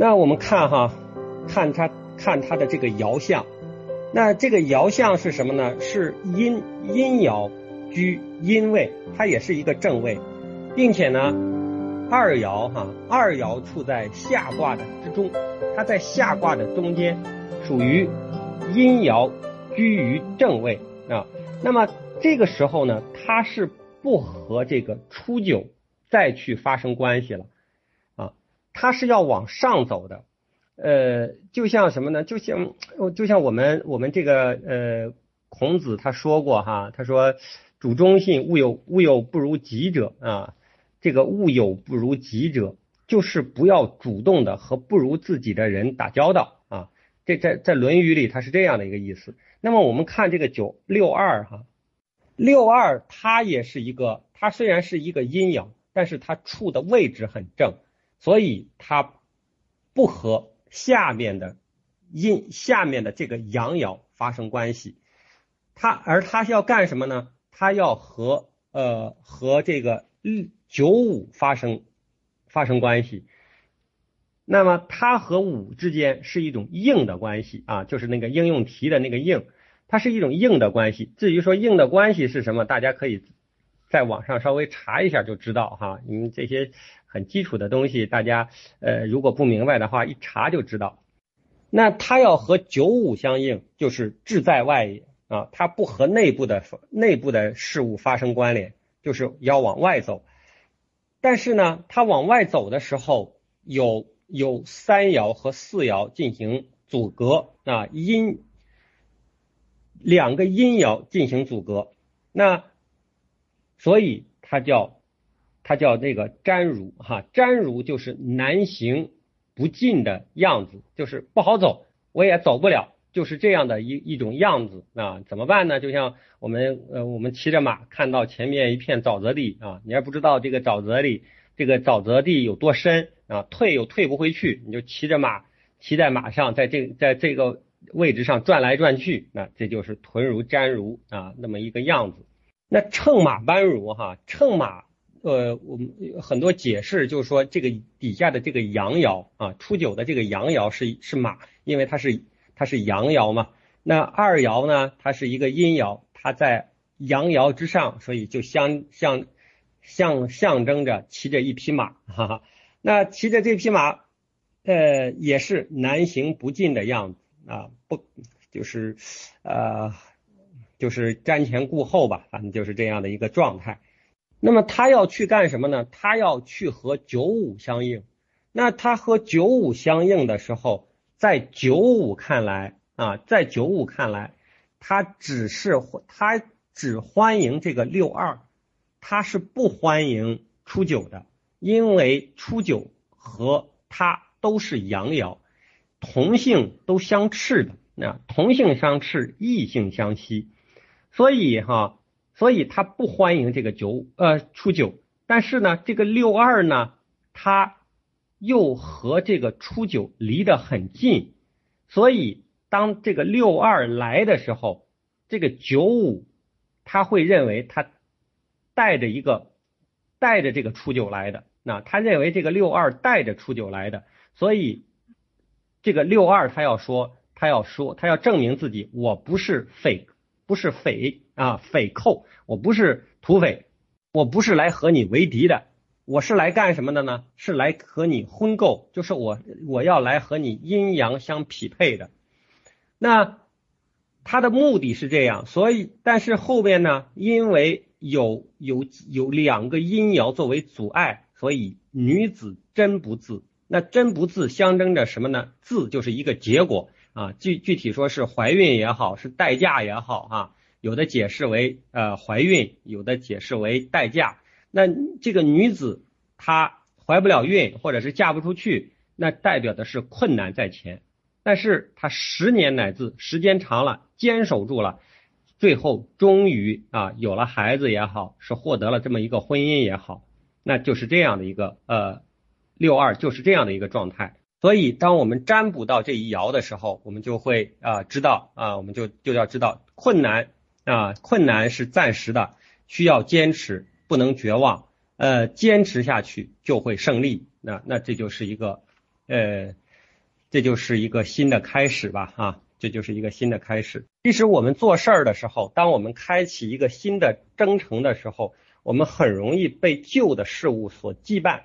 那我们看哈，看它看它的这个爻象，那这个爻象是什么呢？是阴阴爻居阴位，它也是一个正位，并且呢，二爻哈，二爻处在下卦的之中，它在下卦的中间，属于阴爻居于正位啊。那么这个时候呢，它是不和这个初九再去发生关系了。它是要往上走的，呃，就像什么呢？就像就像我们我们这个呃，孔子他说过哈，他说主忠信，勿有勿有不如己者啊。这个勿有不如己者，就是不要主动的和不如自己的人打交道啊。这在在《论语》里，它是这样的一个意思。那么我们看这个九六二哈，六二它也是一个，它虽然是一个阴阳，但是它处的位置很正。所以它不和下面的阴下面的这个阳爻发生关系，它而它是要干什么呢？它要和呃和这个九五发生发生关系。那么它和五之间是一种硬的关系啊，就是那个应用题的那个硬，它是一种硬的关系。至于说硬的关系是什么，大家可以在网上稍微查一下就知道哈，因为这些。很基础的东西，大家呃如果不明白的话，一查就知道。那它要和九五相应，就是志在外也啊，它不和内部的内部的事物发生关联，就是要往外走。但是呢，它往外走的时候，有有三爻和四爻进行阻隔啊，阴两个阴爻进行阻隔，那所以它叫。它叫那个粘如哈，粘如就是难行不进的样子，就是不好走，我也走不了，就是这样的一一种样子啊，怎么办呢？就像我们呃，我们骑着马看到前面一片沼泽地啊，你还不知道这个沼泽里这个沼泽地有多深啊，退又退不回去，你就骑着马骑在马上，在这在这个位置上转来转去，那这就是臀如粘如啊，那么一个样子。那乘马班如哈，乘马。呃，我们很多解释就是说，这个底下的这个阳爻啊，初九的这个阳爻是是马，因为它是它是阳爻嘛。那二爻呢，它是一个阴爻，它在阳爻之上，所以就相相象象征着骑着一匹马，哈哈。那骑着这匹马，呃，也是难行不进的样子啊，不就是呃就是瞻前顾后吧，反正就是这样的一个状态。那么他要去干什么呢？他要去和九五相应。那他和九五相应的时候，在九五看来啊，在九五看来，他只是他只欢迎这个六二，他是不欢迎初九的，因为初九和他都是阳爻，同性都相斥的，那同性相斥，异性相吸，所以哈。所以他不欢迎这个九呃初九，但是呢，这个六二呢，他又和这个初九离得很近，所以当这个六二来的时候，这个九五他会认为他带着一个带着这个初九来的，那他认为这个六二带着初九来的，所以这个六二他要说他要说他要证明自己我不是 fake。不是匪啊，匪寇，我不是土匪，我不是来和你为敌的，我是来干什么的呢？是来和你婚媾，就是我我要来和你阴阳相匹配的。那他的目的是这样，所以但是后边呢，因为有有有两个阴爻作为阻碍，所以女子真不自。那真不自象征着什么呢？自就是一个结果。啊，具具体说是怀孕也好，是待嫁也好，哈，有的解释为呃怀孕，有的解释为待嫁。那这个女子她怀不了孕，或者是嫁不出去，那代表的是困难在前。但是她十年乃至时间长了，坚守住了，最后终于啊有了孩子也好，是获得了这么一个婚姻也好，那就是这样的一个呃六二就是这样的一个状态。所以，当我们占卜到这一爻的时候，我们就会啊知道啊，我们就就要知道困难啊，困难是暂时的，需要坚持，不能绝望，呃，坚持下去就会胜利。那那这就是一个呃这就是一个新的开始吧，啊，这就是一个新的开始。其实我们做事儿的时候，当我们开启一个新的征程的时候，我们很容易被旧的事物所羁绊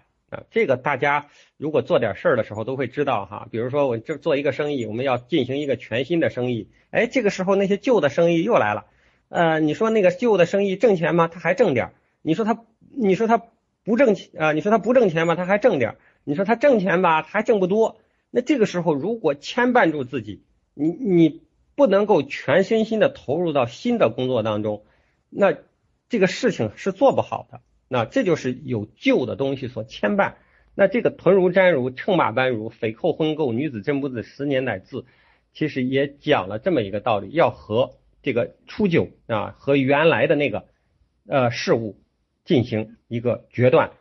这个大家如果做点事儿的时候都会知道哈。比如说我这做一个生意，我们要进行一个全新的生意，哎，这个时候那些旧的生意又来了，呃，你说那个旧的生意挣钱吗？他还挣点儿。你说他，你说他不挣钱啊？你说他不挣钱吧？他还挣点儿。你说他挣钱吧？还挣不多。那这个时候如果牵绊住自己，你你不能够全身心的投入到新的工作当中，那。这个事情是做不好的，那这就是有旧的东西所牵绊。那这个屯如瞻如，乘马般如，匪寇婚媾，女子真不自，十年乃自，其实也讲了这么一个道理，要和这个初九啊，和原来的那个呃事物进行一个决断。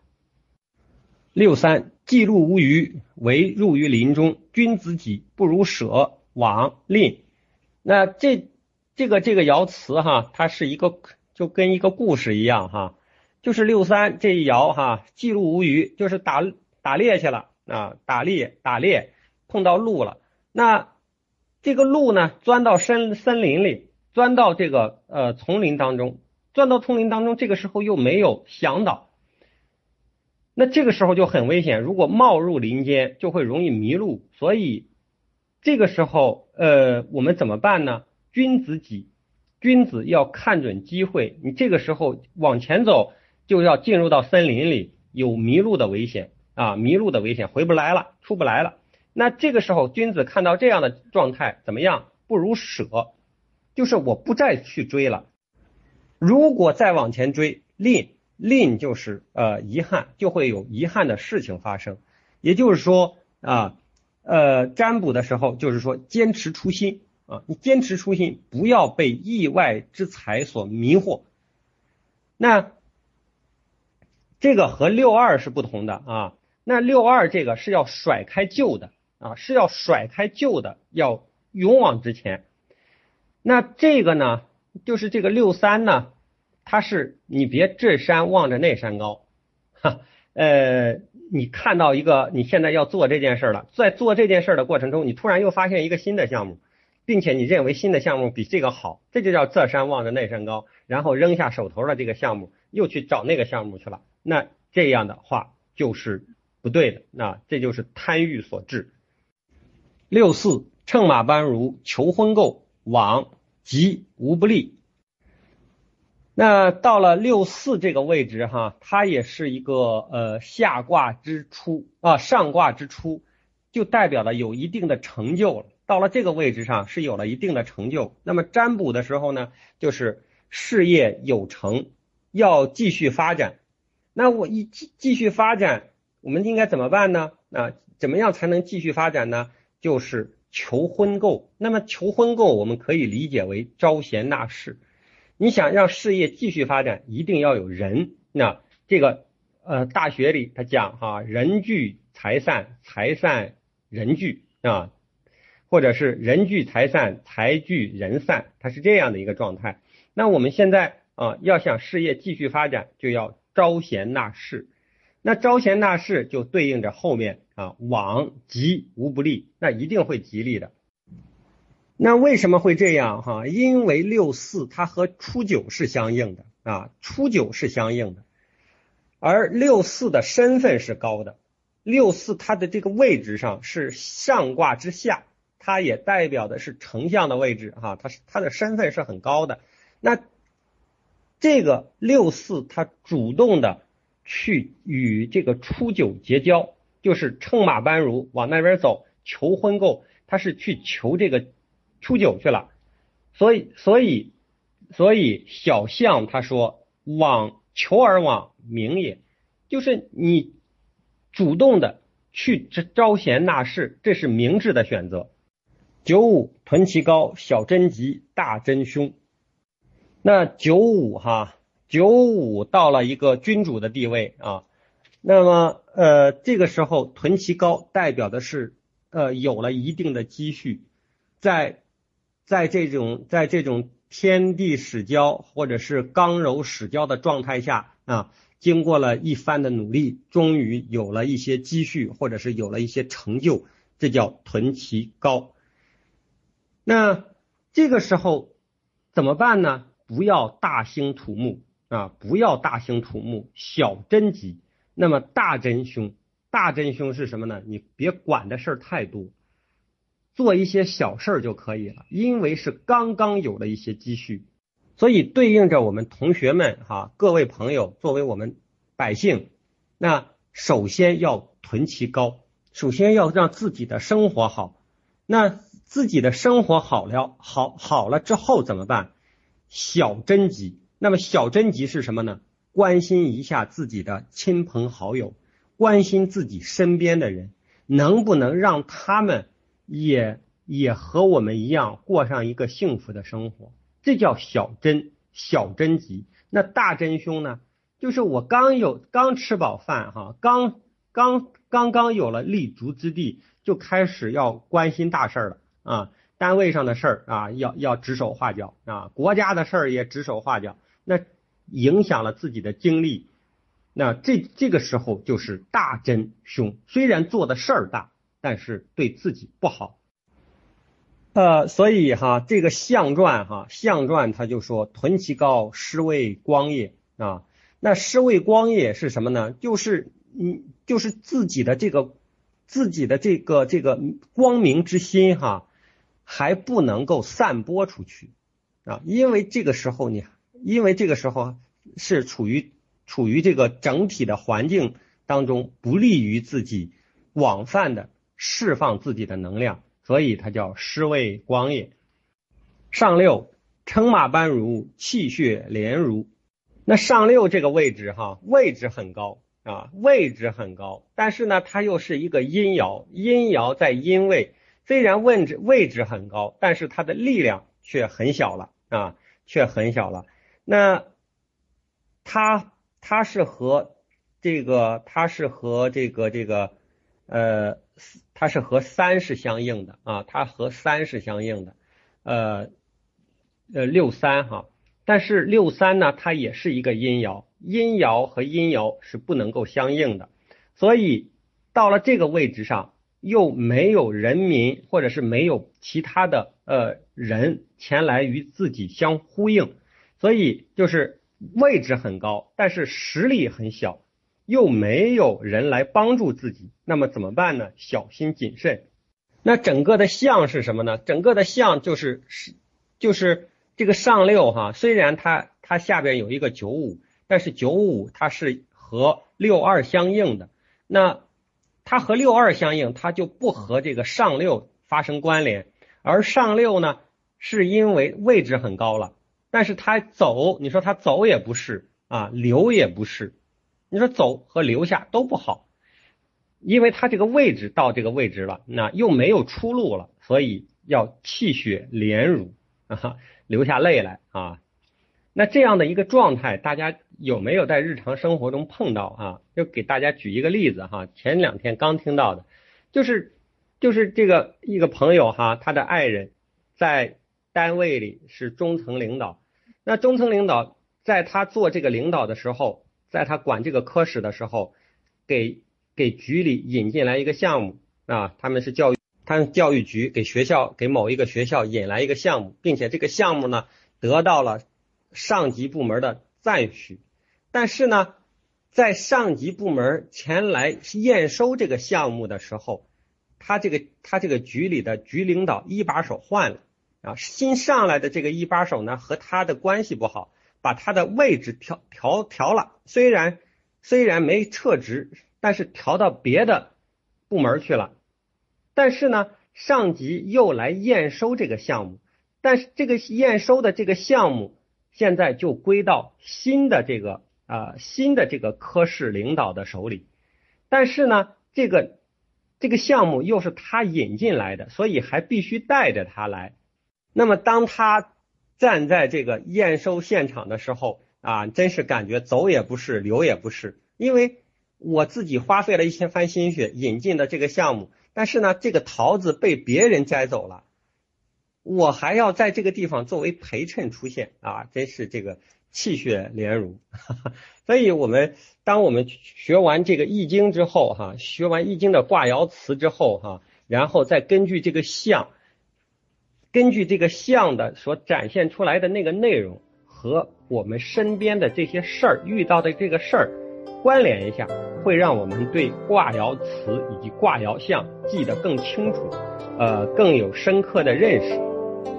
六三，记录无余，唯入于林中。君子己不如舍往吝。那这这个这个爻辞哈，它是一个。就跟一个故事一样哈，就是六三这一爻哈，记录无余，就是打打猎去了啊，打猎打猎碰到鹿了，那这个鹿呢，钻到森森林里，钻到这个呃丛林当中，钻到丛林当中，这个时候又没有向导，那这个时候就很危险，如果冒入林间，就会容易迷路，所以这个时候呃我们怎么办呢？君子己。君子要看准机会，你这个时候往前走，就要进入到森林里，有迷路的危险啊，迷路的危险，回不来了，出不来了。那这个时候，君子看到这样的状态，怎么样？不如舍，就是我不再去追了。如果再往前追，吝吝就是呃遗憾，就会有遗憾的事情发生。也就是说啊，呃，占卜的时候就是说坚持初心。啊，你坚持初心，不要被意外之财所迷惑。那这个和六二是不同的啊。那六二这个是要甩开旧的啊，是要甩开旧的，要勇往直前。那这个呢，就是这个六三呢，它是你别这山望着那山高，哈，呃，你看到一个你现在要做这件事了，在做这件事的过程中，你突然又发现一个新的项目。并且你认为新的项目比这个好，这就叫这山望着那山高，然后扔下手头的这个项目，又去找那个项目去了。那这样的话就是不对的，那这就是贪欲所致。六四乘马班如求婚媾，往吉无不利。那到了六四这个位置哈，它也是一个呃下卦之初啊，上卦之初，就代表了有一定的成就了。到了这个位置上是有了一定的成就，那么占卜的时候呢，就是事业有成，要继续发展。那我一继继续发展，我们应该怎么办呢？啊，怎么样才能继续发展呢？就是求婚购。那么求婚购，我们可以理解为招贤纳士。你想让事业继续发展，一定要有人。那这个呃，大学里他讲哈，人聚财散，财散人聚啊。或者是人聚财散，财聚人散，它是这样的一个状态。那我们现在啊，要想事业继续发展，就要招贤纳士。那招贤纳士就对应着后面啊，往吉无不利，那一定会吉利的。那为什么会这样哈？因为六四它和初九是相应的啊，初九是相应的，而六四的身份是高的，六四它的这个位置上是上卦之下。它也代表的是丞相的位置哈，它是它的身份是很高的。那这个六四他主动的去与这个初九结交，就是乘马班如往那边走求婚媾，他是去求这个初九去了。所以所以所以小象他说往求而往名也，就是你主动的去招贤纳士，这是明智的选择。九五屯其高，小贞吉，大贞凶。那九五哈，九五到了一个君主的地位啊。那么呃，这个时候屯其高，代表的是呃有了一定的积蓄，在在这种在这种天地始交或者是刚柔始交的状态下啊，经过了一番的努力，终于有了一些积蓄，或者是有了一些成就。这叫屯其高。那这个时候怎么办呢？不要大兴土木啊，不要大兴土木，小真吉。那么大真凶，大真凶是什么呢？你别管的事儿太多，做一些小事儿就可以了。因为是刚刚有了一些积蓄，所以对应着我们同学们哈，各位朋友，作为我们百姓，那首先要囤其高，首先要让自己的生活好。那自己的生活好了，好好了之后怎么办？小贞吉。那么小贞吉是什么呢？关心一下自己的亲朋好友，关心自己身边的人，能不能让他们也也和我们一样过上一个幸福的生活？这叫小贞小贞吉。那大真凶呢？就是我刚有刚吃饱饭哈，刚刚刚刚有了立足之地，就开始要关心大事了啊！单位上的事儿啊，要要指手画脚啊，国家的事儿也指手画脚，那。影响了自己的精力，那这这个时候就是大真凶。虽然做的事儿大，但是对自己不好。呃，所以哈，这个象传哈，象传他就说：“屯其高，失为光业啊。”那失为光业是什么呢？就是嗯，就是自己的这个自己的这个这个光明之心哈，还不能够散播出去啊，因为这个时候你。因为这个时候是处于处于这个整体的环境当中，不利于自己广泛的释放自己的能量，所以它叫失位光也。上六称马般如气血连如，那上六这个位置哈，位置很高啊，位置很高，但是呢，它又是一个阴爻，阴爻在阴位，虽然位置位置很高，但是它的力量却很小了啊，却很小了。那它它是和这个它是和这个这个呃它是和三是相应的啊，它和三是相应的，呃呃六三哈，但是六三呢，它也是一个阴爻，阴爻和阴爻是不能够相应的，所以到了这个位置上，又没有人民或者是没有其他的呃人前来与自己相呼应。所以就是位置很高，但是实力很小，又没有人来帮助自己，那么怎么办呢？小心谨慎。那整个的象是什么呢？整个的象就是是就是这个上六哈，虽然它它下边有一个九五，但是九五它是和六二相应的，那它和六二相应，它就不和这个上六发生关联，而上六呢，是因为位置很高了。但是它走，你说它走也不是啊，留也不是，你说走和留下都不好，因为他这个位置到这个位置了，那又没有出路了，所以要气血连乳啊，流下泪来啊。那这样的一个状态，大家有没有在日常生活中碰到啊？就给大家举一个例子哈，前两天刚听到的，就是就是这个一个朋友哈，他的爱人在单位里是中层领导。那中层领导在他做这个领导的时候，在他管这个科室的时候，给给局里引进来一个项目啊，他们是教育，他们教育局给学校给某一个学校引来一个项目，并且这个项目呢得到了上级部门的赞许，但是呢，在上级部门前来验收这个项目的时候，他这个他这个局里的局领导一把手换了。啊，新上来的这个一把手呢，和他的关系不好，把他的位置调调调了。虽然虽然没撤职，但是调到别的部门去了。但是呢，上级又来验收这个项目，但是这个验收的这个项目现在就归到新的这个啊新的这个科室领导的手里。但是呢，这个这个项目又是他引进来的，所以还必须带着他来。那么，当他站在这个验收现场的时候啊，真是感觉走也不是，留也不是，因为我自己花费了一千番心血引进的这个项目，但是呢，这个桃子被别人摘走了，我还要在这个地方作为陪衬出现啊，真是这个气血连哈。所以，我们当我们学完这个易经之后，哈，学完易经的卦爻辞之后，哈，然后再根据这个象，根据这个象的所展现出来的那个内容和我们身边的这些事儿遇到的这个事儿关联一下，会让我们对卦爻辞以及卦爻象记得更清楚，呃，更有深刻的认识。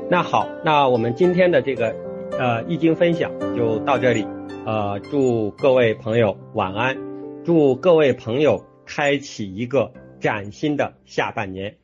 那好，那我们今天的这个呃易经分享就到这里，呃，祝各位朋友晚安，祝各位朋友开启一个崭新的下半年。